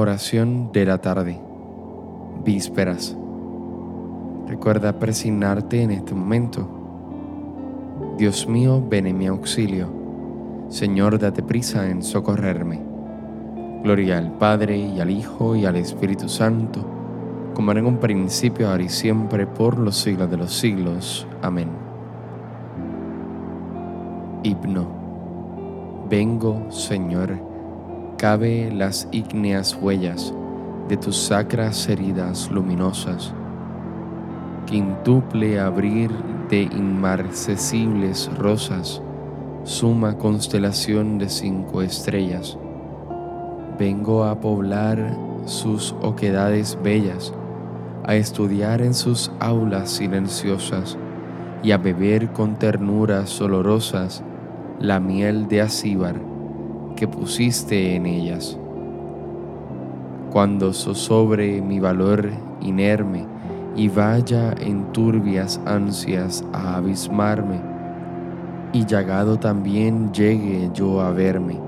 Oración de la tarde. Vísperas. Recuerda presignarte en este momento. Dios mío, ven en mi auxilio. Señor, date prisa en socorrerme. Gloria al Padre y al Hijo y al Espíritu Santo, como en un principio, ahora y siempre, por los siglos de los siglos. Amén. Himno. Vengo, Señor cabe las ígneas huellas de tus sacras heridas luminosas. Quintuple abrir de inmarcesibles rosas, suma constelación de cinco estrellas. Vengo a poblar sus oquedades bellas, a estudiar en sus aulas silenciosas y a beber con ternuras olorosas la miel de Asíbar que pusiste en ellas. Cuando zozobre mi valor inerme y vaya en turbias ansias a abismarme, y llagado también llegue yo a verme,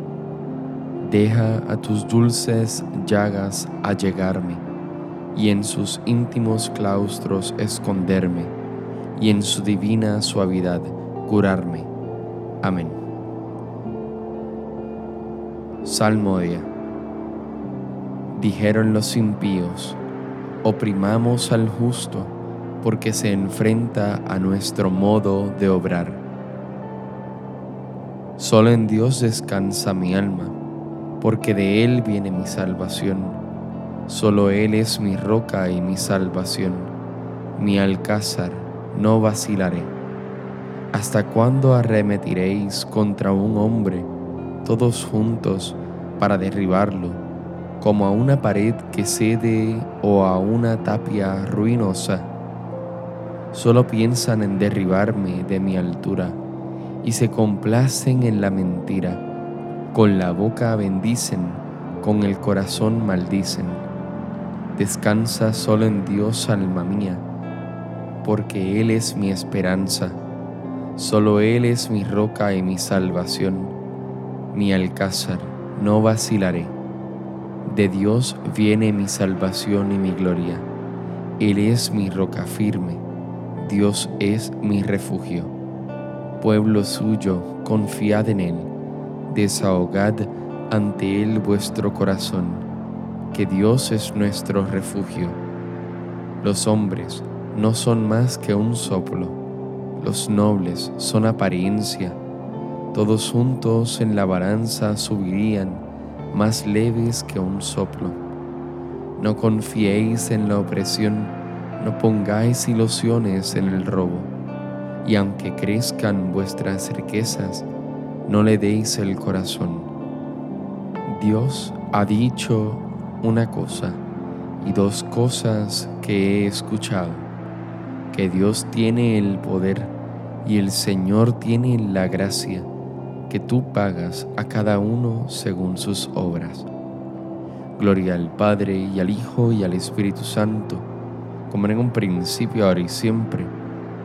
deja a tus dulces llagas allegarme, y en sus íntimos claustros esconderme, y en su divina suavidad curarme. Amén. Salmodia. Dijeron los impíos, oprimamos al justo porque se enfrenta a nuestro modo de obrar. Solo en Dios descansa mi alma, porque de Él viene mi salvación. Solo Él es mi roca y mi salvación, mi alcázar, no vacilaré. ¿Hasta cuándo arremetiréis contra un hombre? Todos juntos para derribarlo, como a una pared que cede o a una tapia ruinosa. Solo piensan en derribarme de mi altura y se complacen en la mentira. Con la boca bendicen, con el corazón maldicen. Descansa solo en Dios, alma mía, porque Él es mi esperanza. Solo Él es mi roca y mi salvación mi alcázar, no vacilaré. De Dios viene mi salvación y mi gloria. Él es mi roca firme, Dios es mi refugio. Pueblo suyo, confiad en Él, desahogad ante Él vuestro corazón, que Dios es nuestro refugio. Los hombres no son más que un soplo, los nobles son apariencia, todos juntos en la balanza subirían, más leves que un soplo. No confiéis en la opresión, no pongáis ilusiones en el robo, y aunque crezcan vuestras riquezas, no le deis el corazón. Dios ha dicho una cosa y dos cosas que he escuchado, que Dios tiene el poder y el Señor tiene la gracia que tú pagas a cada uno según sus obras. Gloria al Padre y al Hijo y al Espíritu Santo, como en un principio, ahora y siempre,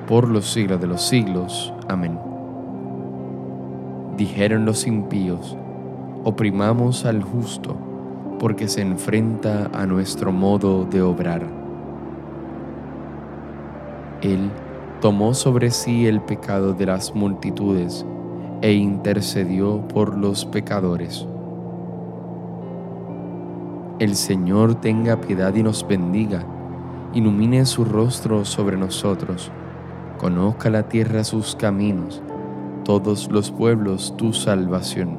por los siglos de los siglos. Amén. Dijeron los impíos, oprimamos al justo, porque se enfrenta a nuestro modo de obrar. Él tomó sobre sí el pecado de las multitudes, e intercedió por los pecadores. El Señor tenga piedad y nos bendiga, ilumine su rostro sobre nosotros, conozca la tierra sus caminos, todos los pueblos tu salvación.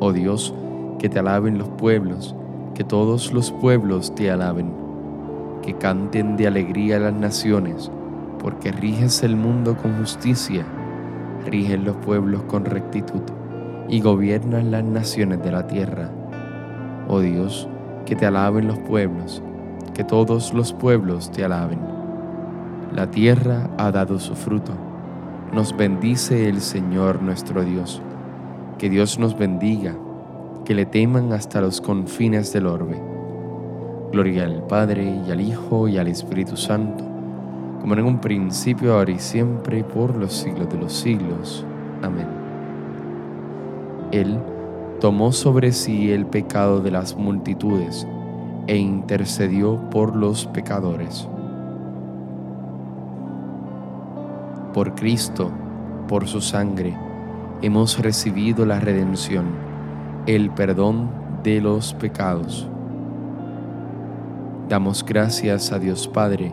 Oh Dios, que te alaben los pueblos, que todos los pueblos te alaben, que canten de alegría las naciones, porque riges el mundo con justicia rigen los pueblos con rectitud y gobiernan las naciones de la tierra. Oh Dios, que te alaben los pueblos, que todos los pueblos te alaben. La tierra ha dado su fruto. Nos bendice el Señor nuestro Dios. Que Dios nos bendiga, que le teman hasta los confines del orbe. Gloria al Padre y al Hijo y al Espíritu Santo como en un principio, ahora y siempre, por los siglos de los siglos. Amén. Él tomó sobre sí el pecado de las multitudes e intercedió por los pecadores. Por Cristo, por su sangre, hemos recibido la redención, el perdón de los pecados. Damos gracias a Dios Padre,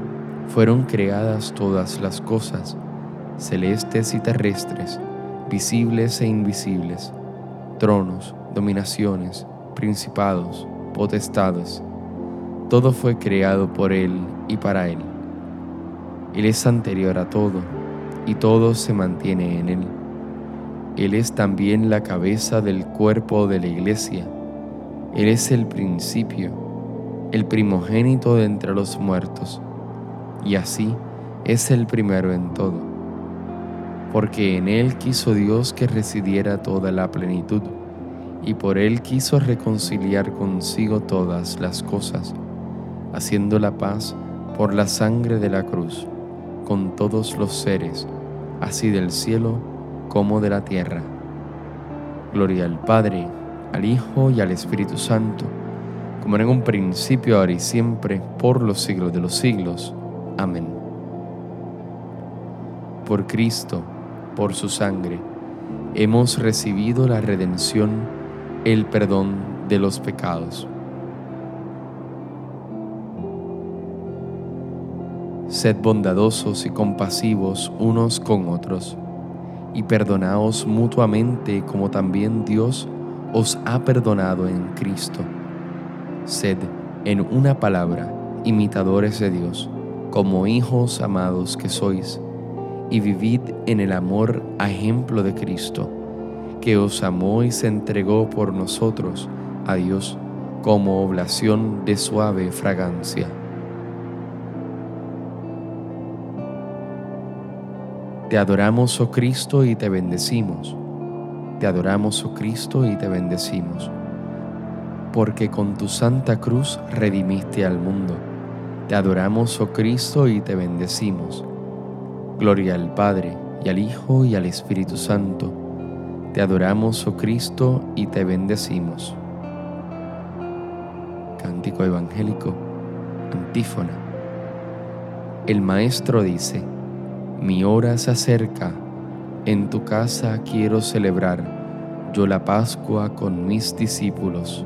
fueron creadas todas las cosas, celestes y terrestres, visibles e invisibles, tronos, dominaciones, principados, potestades. Todo fue creado por Él y para Él. Él es anterior a todo, y todo se mantiene en Él. Él es también la cabeza del cuerpo de la iglesia. Él es el principio, el primogénito de entre los muertos, y así es el primero en todo. Porque en Él quiso Dios que residiera toda la plenitud y por él quiso reconciliar consigo todas las cosas, haciendo la paz por la sangre de la cruz con todos los seres, así del cielo como de la tierra. Gloria al Padre, al Hijo y al Espíritu Santo, como en un principio, ahora y siempre, por los siglos de los siglos. Amén. Por Cristo, por su sangre, hemos recibido la redención el perdón de los pecados. Sed bondadosos y compasivos unos con otros, y perdonaos mutuamente como también Dios os ha perdonado en Cristo. Sed, en una palabra, imitadores de Dios, como hijos amados que sois, y vivid en el amor a ejemplo de Cristo que os amó y se entregó por nosotros a Dios como oblación de suave fragancia. Te adoramos, oh Cristo, y te bendecimos. Te adoramos, oh Cristo, y te bendecimos. Porque con tu santa cruz redimiste al mundo. Te adoramos, oh Cristo, y te bendecimos. Gloria al Padre, y al Hijo, y al Espíritu Santo te adoramos, oh Cristo, y te bendecimos. Cántico evangélico, antífona. El Maestro dice, mi hora se acerca, en tu casa quiero celebrar yo la Pascua con mis discípulos.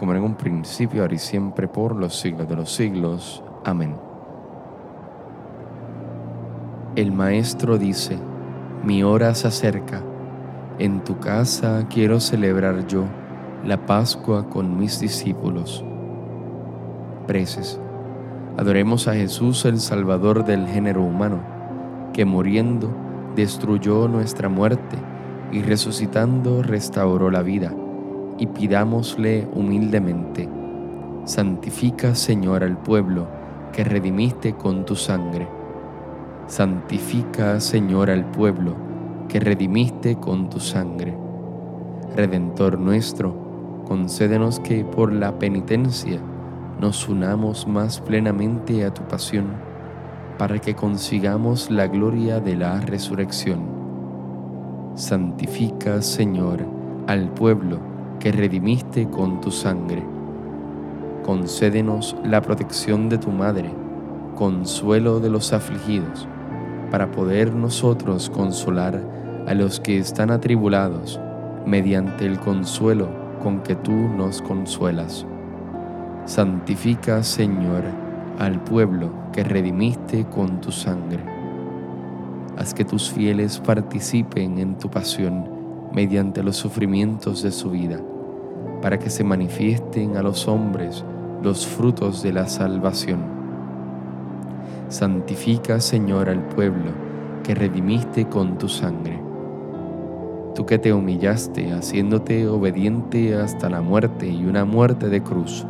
como en un principio, ahora y siempre, por los siglos de los siglos. Amén. El Maestro dice, mi hora se acerca. En tu casa quiero celebrar yo la Pascua con mis discípulos. Preces. Adoremos a Jesús el Salvador del género humano, que muriendo destruyó nuestra muerte y resucitando restauró la vida, y pidámosle humildemente, santifica Señor al pueblo que redimiste con tu sangre Santifica, Señor, al pueblo que redimiste con tu sangre. Redentor nuestro, concédenos que por la penitencia nos unamos más plenamente a tu pasión, para que consigamos la gloria de la resurrección. Santifica, Señor, al pueblo que redimiste con tu sangre. Concédenos la protección de tu Madre, consuelo de los afligidos, para poder nosotros consolar a los que están atribulados mediante el consuelo con que tú nos consuelas. Santifica, Señor, al pueblo que redimiste con tu sangre. Haz que tus fieles participen en tu pasión mediante los sufrimientos de su vida, para que se manifiesten a los hombres los frutos de la salvación. Santifica, Señor, al pueblo que redimiste con tu sangre tú que te humillaste haciéndote obediente hasta la muerte y una muerte de cruz,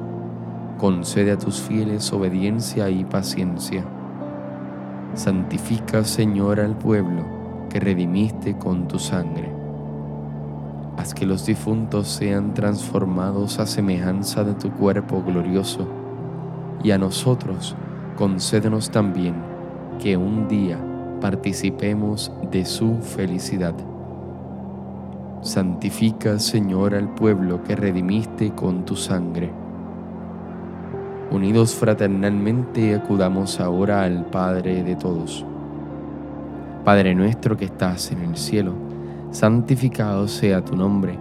concede a tus fieles obediencia y paciencia. Santifica, Señor, al pueblo que redimiste con tu sangre. Que los difuntos sean transformados a semejanza de tu cuerpo glorioso, y a nosotros concédenos también que un día participemos de su felicidad Santifica, Señor, al pueblo que redimiste con tu sangre. Unidos fraternalmente acudamos ahora al Padre de todos. Padre nuestro que estás en el cielo, santificado sea tu nombre,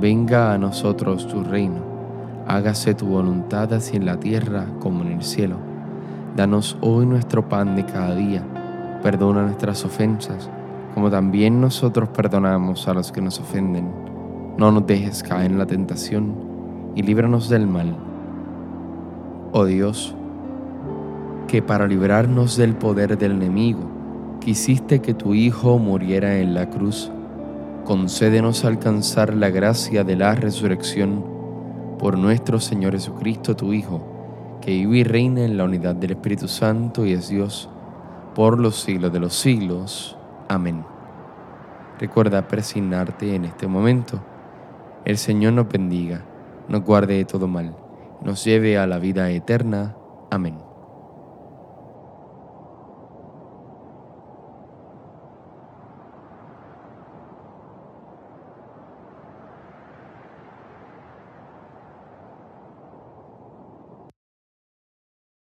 venga a nosotros tu reino, hágase tu voluntad así en la tierra como en el cielo. Danos hoy nuestro pan de cada día, perdona nuestras ofensas como también nosotros perdonamos a los que nos ofenden. No nos dejes caer en la tentación y líbranos del mal. Oh Dios, que para librarnos del poder del enemigo, quisiste que tu Hijo muriera en la cruz, concédenos alcanzar la gracia de la resurrección por nuestro Señor Jesucristo, tu Hijo, que vive y reina en la unidad del Espíritu Santo y es Dios por los siglos de los siglos. Amén. Recuerda presignarte en este momento. El Señor nos bendiga, nos guarde de todo mal, nos lleve a la vida eterna. Amén.